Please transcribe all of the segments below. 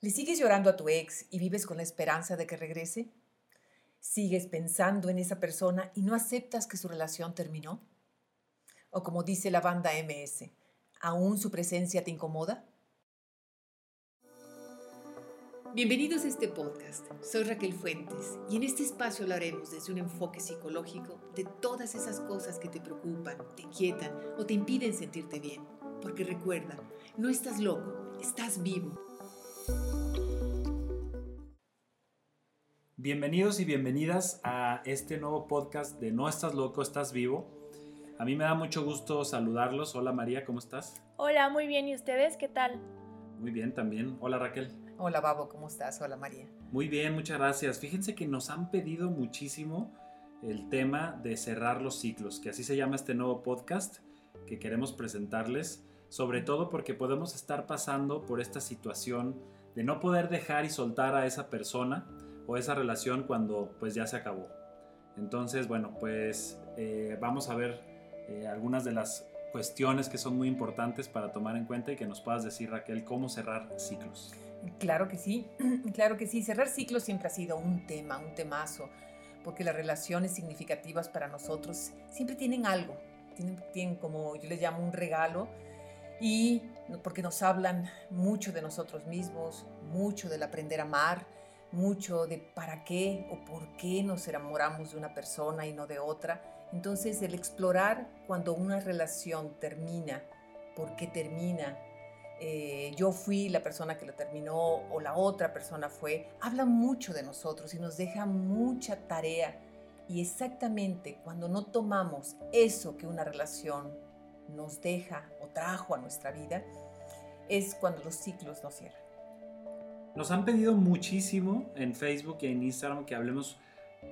¿Le sigues llorando a tu ex y vives con la esperanza de que regrese? ¿Sigues pensando en esa persona y no aceptas que su relación terminó? O como dice la banda MS, ¿aún su presencia te incomoda? Bienvenidos a este podcast. Soy Raquel Fuentes y en este espacio hablaremos desde un enfoque psicológico de todas esas cosas que te preocupan, te inquietan o te impiden sentirte bien. Porque recuerda, no estás loco, estás vivo Bienvenidos y bienvenidas a este nuevo podcast de No estás loco, estás vivo. A mí me da mucho gusto saludarlos. Hola María, ¿cómo estás? Hola, muy bien. ¿Y ustedes qué tal? Muy bien también. Hola Raquel. Hola Babo, ¿cómo estás? Hola María. Muy bien, muchas gracias. Fíjense que nos han pedido muchísimo el tema de cerrar los ciclos, que así se llama este nuevo podcast que queremos presentarles, sobre todo porque podemos estar pasando por esta situación de no poder dejar y soltar a esa persona o esa relación cuando pues ya se acabó. Entonces, bueno, pues eh, vamos a ver eh, algunas de las cuestiones que son muy importantes para tomar en cuenta y que nos puedas decir, Raquel, cómo cerrar ciclos. Claro que sí, claro que sí. Cerrar ciclos siempre ha sido un tema, un temazo, porque las relaciones significativas para nosotros siempre tienen algo, tienen, tienen como yo les llamo un regalo y porque nos hablan mucho de nosotros mismos, mucho del aprender a amar, mucho de para qué o por qué nos enamoramos de una persona y no de otra. Entonces el explorar cuando una relación termina, por qué termina, eh, yo fui la persona que lo terminó o la otra persona fue, habla mucho de nosotros y nos deja mucha tarea. Y exactamente cuando no tomamos eso que una relación nos deja o trajo a nuestra vida, es cuando los ciclos nos cierran. Nos han pedido muchísimo en Facebook y en Instagram que hablemos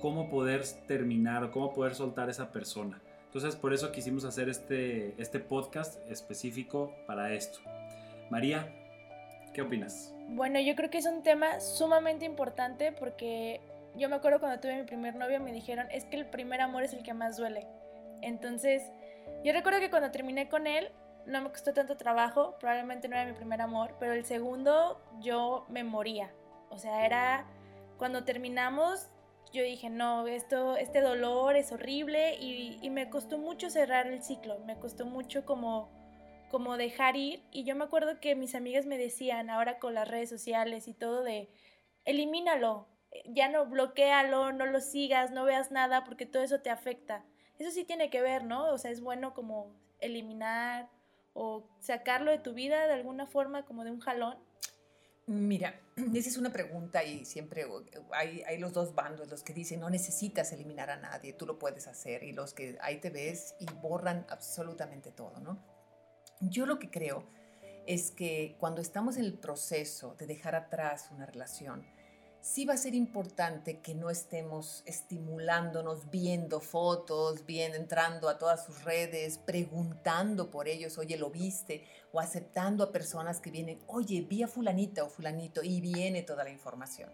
cómo poder terminar o cómo poder soltar a esa persona. Entonces por eso quisimos hacer este, este podcast específico para esto. María, ¿qué opinas? Bueno, yo creo que es un tema sumamente importante porque yo me acuerdo cuando tuve mi primer novio me dijeron es que el primer amor es el que más duele. Entonces, yo recuerdo que cuando terminé con él, no me costó tanto trabajo, probablemente no era mi primer amor, pero el segundo yo me moría. O sea, era cuando terminamos, yo dije, no, esto, este dolor es horrible y, me costó mucho cerrar el ciclo, me costó mucho como, como dejar ir. Y yo me acuerdo que mis amigas me decían, ahora con las redes sociales y todo, de, elimínalo, ya no bloquealo, no lo sigas, no veas nada porque todo eso te afecta. Eso sí tiene que ver, ¿no? O sea, es bueno como eliminar o sacarlo de tu vida de alguna forma como de un jalón? Mira, esa es una pregunta y siempre hay, los dos bandos, los que dicen no necesitas eliminar a nadie, tú lo puedes hacer, y los que ahí te ves y borran absolutamente todo, ¿no? Yo lo que creo es que cuando estamos en el proceso de dejar atrás una relación, sí va a ser importante que no estemos estimulándonos, viendo fotos, bien, entrando a todas sus redes, preguntando por ellos, oye, ¿lo viste? O aceptando a personas que vienen, oye, vi a fulanita o fulanito y viene toda la información.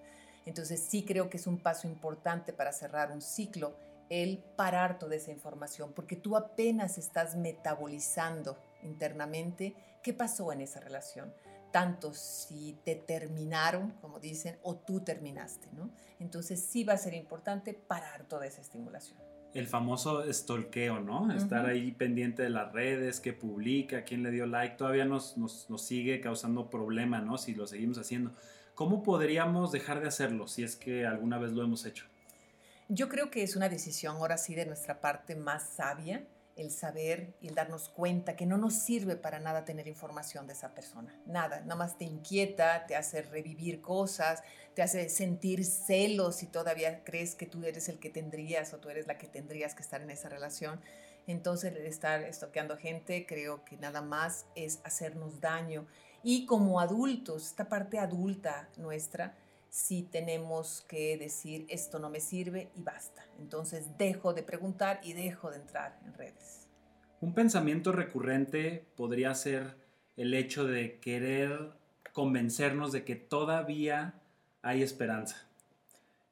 Entonces sí creo que es un paso importante para cerrar un ciclo el parar toda esa información, porque tú apenas estás metabolizando internamente qué pasó en esa relación tanto si te terminaron, como dicen, o tú terminaste, ¿no? Entonces sí va a ser importante parar toda esa estimulación. El famoso stalkeo, ¿no? Estar ahí pendiente de las redes, qué publica, quién le dio like, todavía nos, nos, nos sigue causando problema, ¿no? Si lo seguimos haciendo. ¿Cómo podríamos dejar de hacerlo si es que alguna vez lo hemos hecho? Yo creo que es una decisión ahora sí de nuestra parte más sabia el saber y el darnos cuenta que no nos sirve para nada tener información de esa persona. Nada, nada más te inquieta, te hace revivir cosas, te hace sentir celos si todavía crees que tú eres el que tendrías o tú eres la que tendrías que estar en esa relación. Entonces, estar estoqueando gente creo que nada más es hacernos daño. Y como adultos, esta parte adulta nuestra, si tenemos que decir esto no me sirve y basta. Entonces dejo de preguntar y dejo de entrar en redes. Un pensamiento recurrente podría ser el hecho de querer convencernos de que todavía hay esperanza.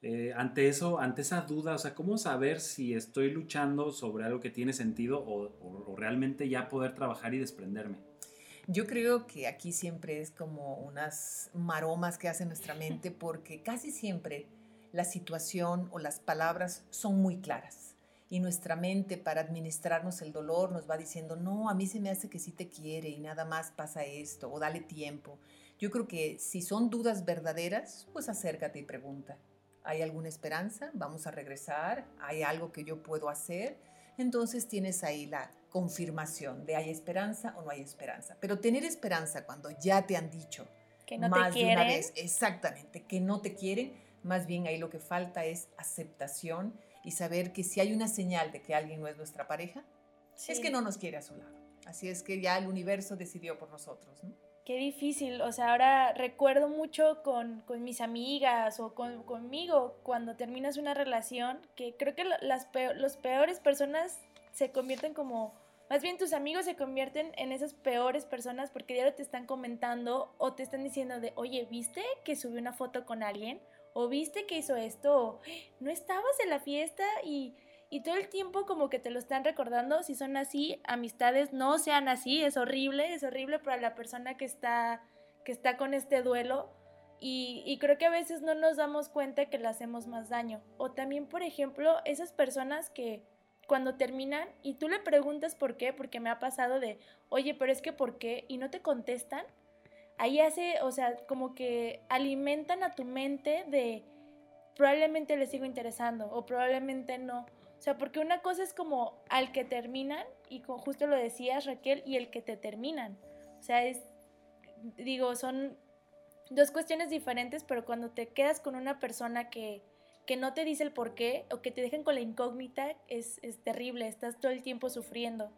Eh, ante eso, ante esa duda, o sea, ¿cómo saber si estoy luchando sobre algo que tiene sentido o, o realmente ya poder trabajar y desprenderme? Yo creo que aquí siempre es como unas maromas que hace nuestra mente porque casi siempre la situación o las palabras son muy claras y nuestra mente para administrarnos el dolor nos va diciendo, no, a mí se me hace que sí te quiere y nada más pasa esto o dale tiempo. Yo creo que si son dudas verdaderas, pues acércate y pregunta. ¿Hay alguna esperanza? ¿Vamos a regresar? ¿Hay algo que yo puedo hacer? Entonces tienes ahí la confirmación de hay esperanza o no hay esperanza. Pero tener esperanza cuando ya te han dicho que no más te de una quieren. vez, exactamente, que no te quieren, más bien ahí lo que falta es aceptación y saber que si hay una señal de que alguien no es nuestra pareja, es que no nos quiere a su lado. Así es que ya el universo decidió por nosotros. ¿no? Qué difícil, o sea, ahora recuerdo mucho con, con mis amigas o con, conmigo cuando terminas una relación, que creo que las los peores personas se convierten como, más bien tus amigos se convierten en esas peores personas porque diario te están comentando o te están diciendo de, oye, ¿viste que subió una foto con alguien? ¿O viste que hizo esto? O, ¿No estabas en la fiesta? Y, y todo el tiempo como que te lo están recordando. Si son así, amistades no sean así. Es horrible, es horrible para la persona que está, que está con este duelo. Y, y creo que a veces no nos damos cuenta que le hacemos más daño. O también, por ejemplo, esas personas que cuando terminan y tú le preguntas por qué, porque me ha pasado de, oye, pero es que por qué, y no te contestan, ahí hace, o sea, como que alimentan a tu mente de probablemente le sigo interesando o probablemente no. O sea, porque una cosa es como al que terminan, y con, justo lo decías Raquel, y el que te terminan. O sea, es, digo, son dos cuestiones diferentes, pero cuando te quedas con una persona que, que no te dice el por qué o que te dejan con la incógnita, es, es terrible, estás todo el tiempo sufriendo.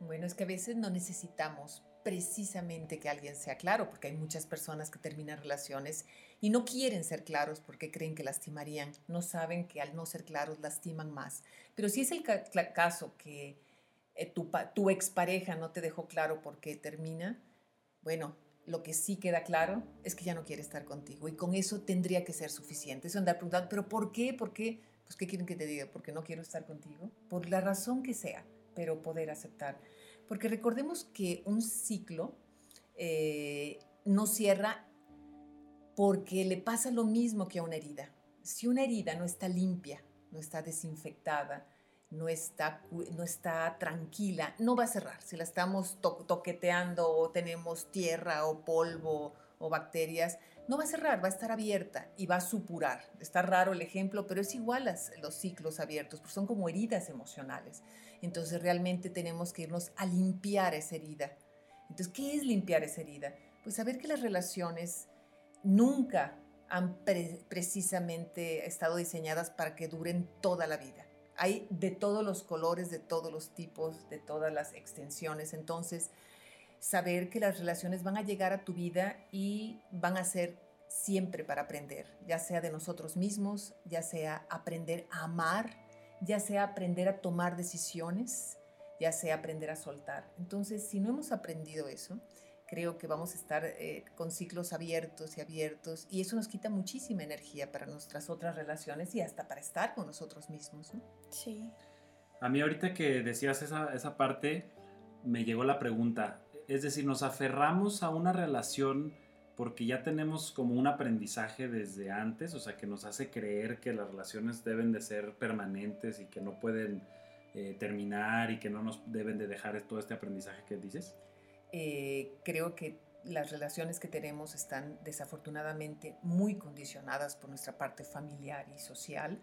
Bueno, es que a veces no necesitamos precisamente que alguien sea claro, porque hay muchas personas que terminan relaciones y no quieren ser claros porque creen que lastimarían, no saben que al no ser claros lastiman más. Pero si es el caso que eh, tu, tu expareja no te dejó claro por qué termina, bueno, lo que sí queda claro es que ya no quiere estar contigo y con eso tendría que ser suficiente. Eso andar preguntando, ¿pero por qué? ¿Por qué? Pues, ¿qué quieren que te diga? ¿Porque no quiero estar contigo? Por la razón que sea, pero poder aceptar. Porque recordemos que un ciclo eh, no cierra porque le pasa lo mismo que a una herida. Si una herida no está limpia, no está desinfectada, no está, no está tranquila, no va a cerrar. Si la estamos to- toqueteando o tenemos tierra o polvo o bacterias, no va a cerrar, va a estar abierta y va a supurar. Está raro el ejemplo, pero es igual a los ciclos abiertos, porque son como heridas emocionales. Entonces realmente tenemos que irnos a limpiar esa herida. Entonces, ¿qué es limpiar esa herida? Pues saber que las relaciones nunca han pre- precisamente estado diseñadas para que duren toda la vida. Hay de todos los colores, de todos los tipos, de todas las extensiones. Entonces, saber que las relaciones van a llegar a tu vida y van a ser siempre para aprender, ya sea de nosotros mismos, ya sea aprender a amar, ya sea aprender a tomar decisiones, ya sea aprender a soltar. Entonces, si no hemos aprendido eso, creo que vamos a estar eh, con ciclos abiertos y abiertos y eso nos quita muchísima energía para nuestras otras relaciones y hasta para estar con nosotros mismos. ¿no? Sí. A mí ahorita que decías esa, esa parte, me llegó la pregunta. Es decir, nos aferramos a una relación porque ya tenemos como un aprendizaje desde antes, o sea, que nos hace creer que las relaciones deben de ser permanentes y que no pueden eh, terminar y que no nos deben de dejar todo este aprendizaje que dices. Eh, creo que las relaciones que tenemos están desafortunadamente muy condicionadas por nuestra parte familiar y social.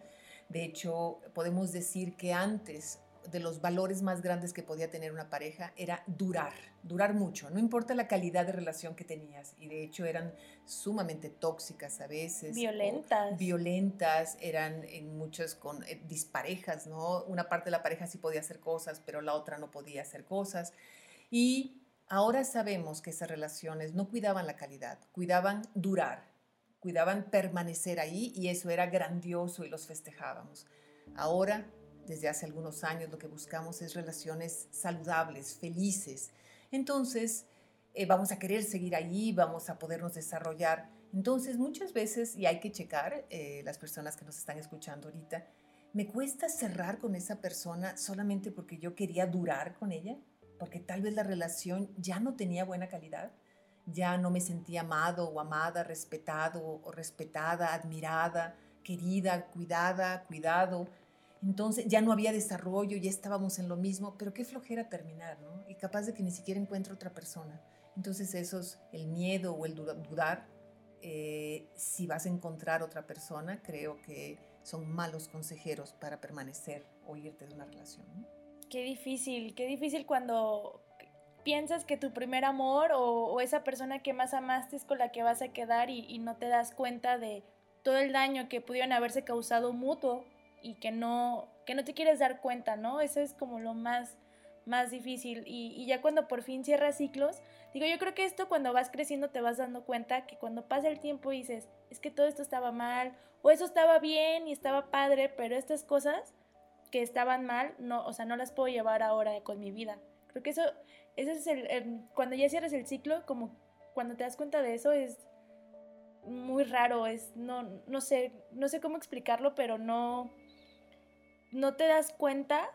De hecho, podemos decir que antes de los valores más grandes que podía tener una pareja era durar, durar mucho, no importa la calidad de relación que tenías. Y de hecho eran sumamente tóxicas a veces. Violentas. Violentas, eran en muchas con eh, disparejas, ¿no? Una parte de la pareja sí podía hacer cosas, pero la otra no podía hacer cosas. Y ahora sabemos que esas relaciones no cuidaban la calidad, cuidaban durar, cuidaban permanecer ahí y eso era grandioso y los festejábamos. Ahora, desde hace algunos años, lo que buscamos es relaciones saludables, felices. Entonces, eh, vamos a querer seguir ahí, vamos a podernos desarrollar. Entonces, muchas veces, y hay que checar, eh, las personas que nos están escuchando ahorita, ¿me cuesta cerrar con esa persona solamente porque yo quería durar con ella? porque tal vez la relación ya no tenía buena calidad, ya no me sentía amado o amada, respetado o respetada, admirada, querida, cuidada, cuidado. Entonces ya no había desarrollo, ya estábamos en lo mismo, pero qué flojera terminar, ¿no? Y capaz de que ni siquiera encuentre otra persona. Entonces esos, el miedo o el dudar, eh, si vas a encontrar otra persona, creo que son malos consejeros para permanecer o irte de una relación. Qué difícil, qué difícil cuando piensas que tu primer amor o, esa persona que más amaste es con la que vas a quedar y, no te das cuenta de todo el daño que pudieron haberse causado mutuo y que no, que no te quieres dar cuenta, ¿no? Eso es como lo más, más difícil. Y, ya cuando por fin cierras ciclos, digo, yo creo que esto cuando vas creciendo te vas dando cuenta que cuando pasa el tiempo dices, es que todo esto estaba mal, o eso estaba bien y estaba padre, pero estas cosas que estaban mal, no, o sea, no las puedo llevar ahora con mi vida. Creo que eso, ese es el, cuando ya cierras el ciclo, como cuando te das cuenta de eso es muy raro, es, no, no sé, no sé cómo explicarlo, pero no, no te das cuenta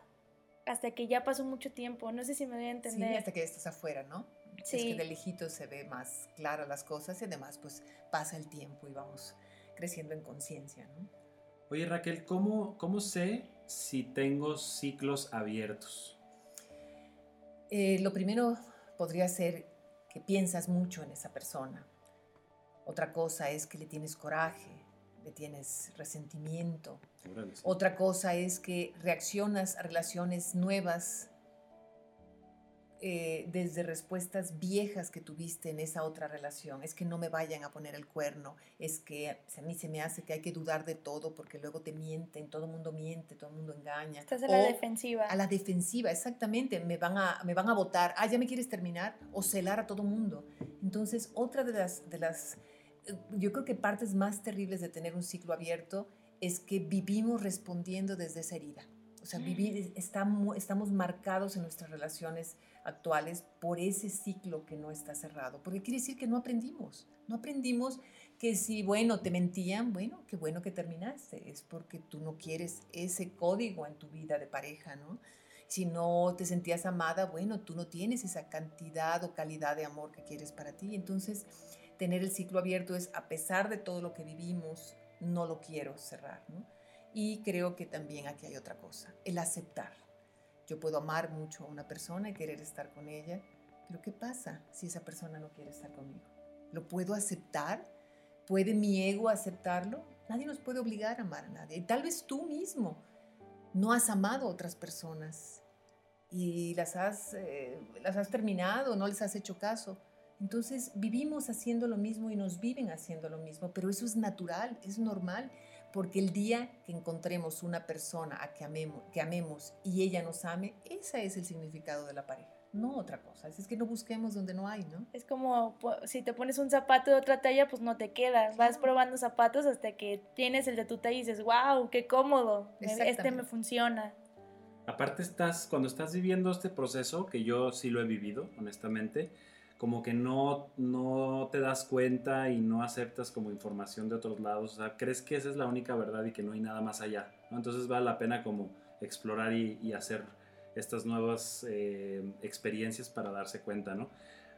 hasta que ya pasó mucho tiempo, no sé si me voy a entender. Sí, hasta que estás afuera, ¿no? Sí. Es que de lejito se ve más claro las cosas y además pues pasa el tiempo y vamos creciendo en conciencia, ¿no? Oye Raquel, ¿cómo, ¿cómo sé si tengo ciclos abiertos? Eh, lo primero podría ser que piensas mucho en esa persona. Otra cosa es que le tienes coraje, le tienes resentimiento. Otra cosa es que reaccionas a relaciones nuevas eh, desde respuestas viejas que tuviste en esa otra relación. Es que no me vayan a poner el cuerno, es que a mí se me hace que hay que dudar de todo porque luego te mienten, todo el mundo miente, todo el mundo engaña. Estás a la defensiva. A la defensiva, exactamente. Me van, a, me van a votar, ah, ya me quieres terminar, o celar a todo el mundo. Entonces, otra de las, de las, yo creo que partes más terribles de tener un ciclo abierto es que vivimos respondiendo desde esa herida. O sea, vivir, estamos, estamos marcados en nuestras relaciones actuales por ese ciclo que no está cerrado. Porque quiere decir que no aprendimos. No aprendimos que si, bueno, te mentían, bueno, qué bueno que terminaste. Es porque tú no quieres ese código en tu vida de pareja, ¿no? Si no te sentías amada, bueno, tú no tienes esa cantidad o calidad de amor que quieres para ti. Entonces, tener el ciclo abierto es, a pesar de todo lo que vivimos, no lo quiero cerrar. Y creo que también aquí hay otra cosa, el aceptar. Yo puedo amar mucho a una persona y querer estar con ella, pero ¿qué pasa si esa persona no quiere estar conmigo? ¿Lo puedo aceptar? ¿Puede mi ego aceptarlo? Nadie nos puede obligar a amar a nadie. tal vez tú mismo no has amado a otras personas y las has, eh, las has terminado, no les has hecho caso. Entonces vivimos haciendo lo mismo y nos viven haciendo lo mismo, pero eso es natural, es normal porque el día que encontremos una persona a que amemos, que amemos y ella nos ame, ese es el significado de la pareja, no otra cosa. Así es que no busquemos donde no hay, ¿no? Es como si te pones un zapato de otra talla, pues no te queda. Vas probando zapatos hasta que tienes el de tu talla y dices, wow, qué cómodo, este me funciona. Aparte estás, cuando estás viviendo este proceso, que yo sí lo he vivido, honestamente, como que no, no te das cuenta y no aceptas como información de otros lados, o sea, crees que esa es la única verdad y que no hay nada más allá, ¿no? Entonces vale la pena como explorar y, hacer estas nuevas eh, experiencias para darse cuenta, ¿no?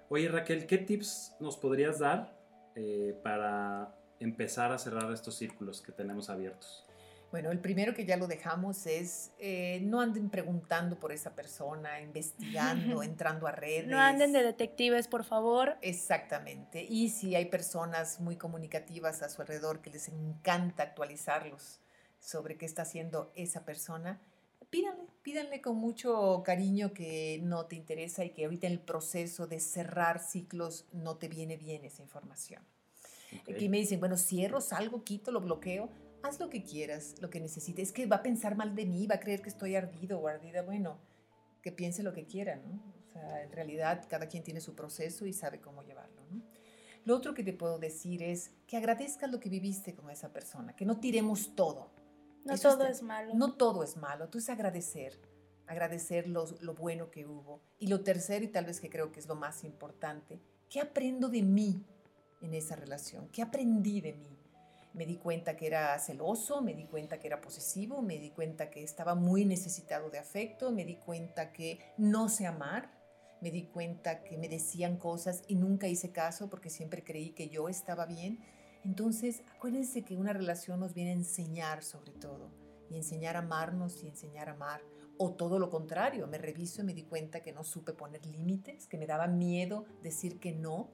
Oye Raquel, ¿qué tips nos podrías dar eh, para empezar a cerrar estos círculos que tenemos abiertos? Bueno, el primero que ya lo dejamos es eh, no anden preguntando por esa persona, investigando, entrando a redes. No anden de detectives, por favor. Exactamente. Y si hay personas muy comunicativas a su alrededor que les encanta actualizarlos sobre qué está haciendo esa persona, pídanle, pídanle con mucho cariño que no te interesa y que ahorita en el proceso de cerrar ciclos no te viene bien esa información. Aquí me dicen, bueno, cierro, salgo, quito, lo bloqueo haz lo que quieras, lo que necesites. Es que va a pensar mal de mí, va a creer que estoy ardido o ardida. Bueno, que piense lo que quiera, ¿no? O sea, en realidad cada quien tiene su proceso y sabe cómo llevarlo, ¿no? Lo otro que te puedo decir es que agradezcas lo que viviste con esa persona, que no tiremos todo. No todo es, malo. No todo es malo, tú es agradecer, agradecer lo, lo bueno que hubo. Y lo tercero, y tal vez que creo que es lo más importante, ¿qué aprendo de mí en esa relación? ¿Qué aprendí de mí? Me di cuenta que era celoso, me di cuenta que era posesivo, me di cuenta que estaba muy necesitado de afecto, me di cuenta que no sé amar, me di cuenta que me decían cosas y nunca hice caso porque siempre creí que yo estaba bien. Entonces, acuérdense que una relación nos viene a enseñar sobre todo, y enseñar a amarnos y enseñar a amar. O todo lo contrario, me reviso y me di cuenta que no supe poner límites, que me daba miedo decir que no,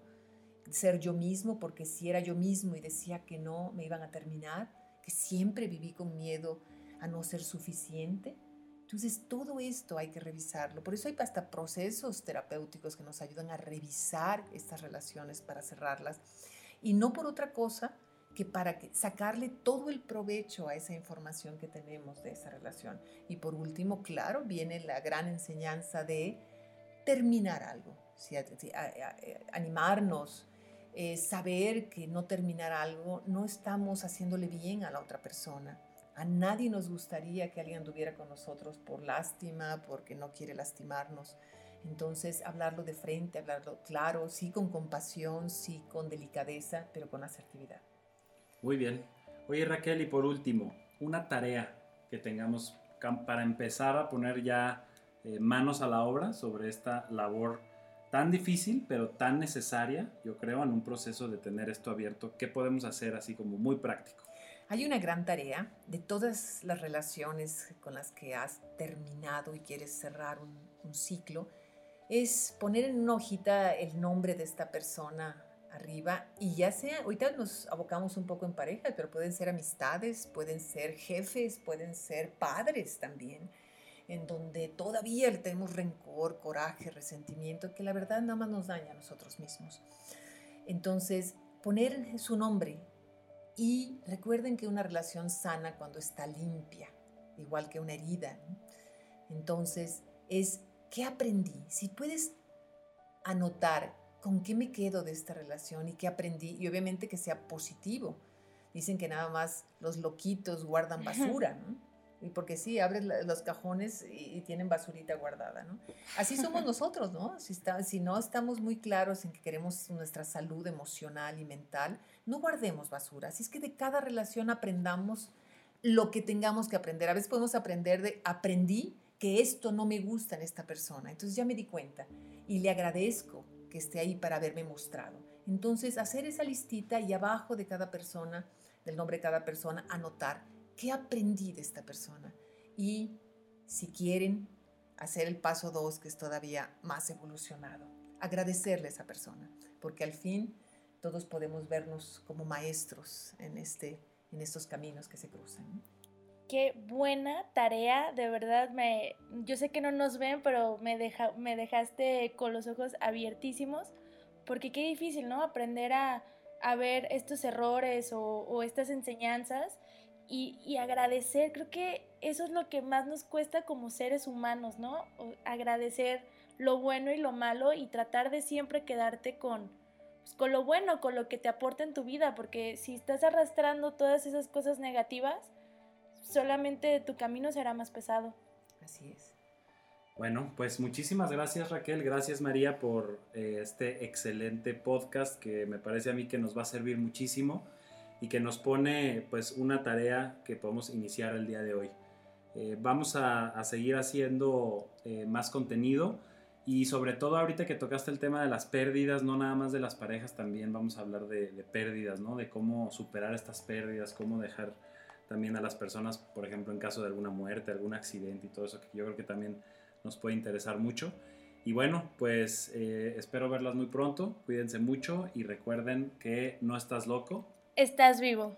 ser yo mismo, porque si era yo mismo y decía que no, me iban a terminar, que siempre viví con miedo a no ser suficiente. Entonces, todo esto hay que revisarlo. Por eso hay hasta procesos terapéuticos que nos ayudan a revisar estas relaciones para cerrarlas. Y no por otra cosa que para sacarle todo el provecho a esa información que tenemos de esa relación. Y por último, claro, viene la gran enseñanza de terminar algo, animarnos, eh, saber que no terminar algo no estamos haciéndole bien a la otra persona. A nadie nos gustaría que alguien anduviera con nosotros por lástima, porque no quiere lastimarnos. Entonces, hablarlo de frente, hablarlo claro, sí con compasión, sí con delicadeza, pero con asertividad. Muy bien. Oye Raquel, y por último, una tarea que tengamos para empezar a poner ya eh, manos a la obra sobre esta labor tan difícil, pero tan necesaria, yo creo, en un proceso de tener esto abierto. ¿Qué podemos hacer así como muy práctico? Hay una gran tarea de todas las relaciones con las que has terminado y quieres cerrar un, un ciclo, es poner en una hojita el nombre de esta persona arriba y ya sea, ahorita nos abocamos un poco en pareja, pero pueden ser amistades, pueden ser jefes, pueden ser padres también, en donde todavía le tenemos rencor, coraje, resentimiento, que la verdad nada más nos daña a nosotros mismos. Entonces, poner su nombre y recuerden que una relación sana cuando está limpia, igual que una herida. Entonces, es, ¿qué aprendí? Si puedes anotar ¿con qué me quedo de esta relación y qué aprendí? Y obviamente que sea positivo. Dicen que nada más los loquitos guardan basura, ¿no? Y porque sí, abres los cajones y, tienen basurita guardada, ¿no? Así somos nosotros, ¿no? Si, está, si no estamos muy claros en que queremos nuestra salud emocional y mental, no guardemos basura. Así es que de cada relación aprendamos lo que tengamos que aprender. A veces podemos aprender de, aprendí que esto no me gusta en esta persona. Entonces ya me di cuenta y le agradezco que esté ahí para haberme mostrado. Entonces, hacer esa listita y abajo de cada persona, del nombre de cada persona, anotar qué aprendí de esta persona. Y si quieren, hacer el paso dos, que es todavía más evolucionado. Agradecerle a esa persona, porque al fin todos podemos vernos como maestros en, este, en estos caminos que se cruzan. Qué buena tarea, de verdad me yo sé que no nos ven, pero me deja, me dejaste con los ojos abiertísimos porque qué difícil, ¿no? Aprender a, ver estos errores o, estas enseñanzas y, y, agradecer. Creo que eso es lo que más nos cuesta como seres humanos, ¿no? agradecer lo bueno y lo malo y tratar de siempre quedarte con, pues, con lo bueno, con lo que te aporta en tu vida, porque si estás arrastrando todas esas cosas negativas, solamente tu camino será más pesado. Así es. Bueno, pues muchísimas gracias Raquel, gracias María por eh, este excelente podcast que me parece a mí que nos va a servir muchísimo y que nos pone pues una tarea que podemos iniciar el día de hoy. Eh, vamos a, seguir haciendo eh, más contenido y sobre todo ahorita que tocaste el tema de las pérdidas, no nada más de las parejas, también vamos a hablar de, de pérdidas, ¿no? De cómo superar estas pérdidas, cómo dejar también a las personas, por ejemplo, en caso de alguna muerte, algún accidente y todo eso, que yo creo que también nos puede interesar mucho. Y bueno, pues eh, espero verlas muy pronto, cuídense mucho y recuerden que no estás loco. Estás vivo.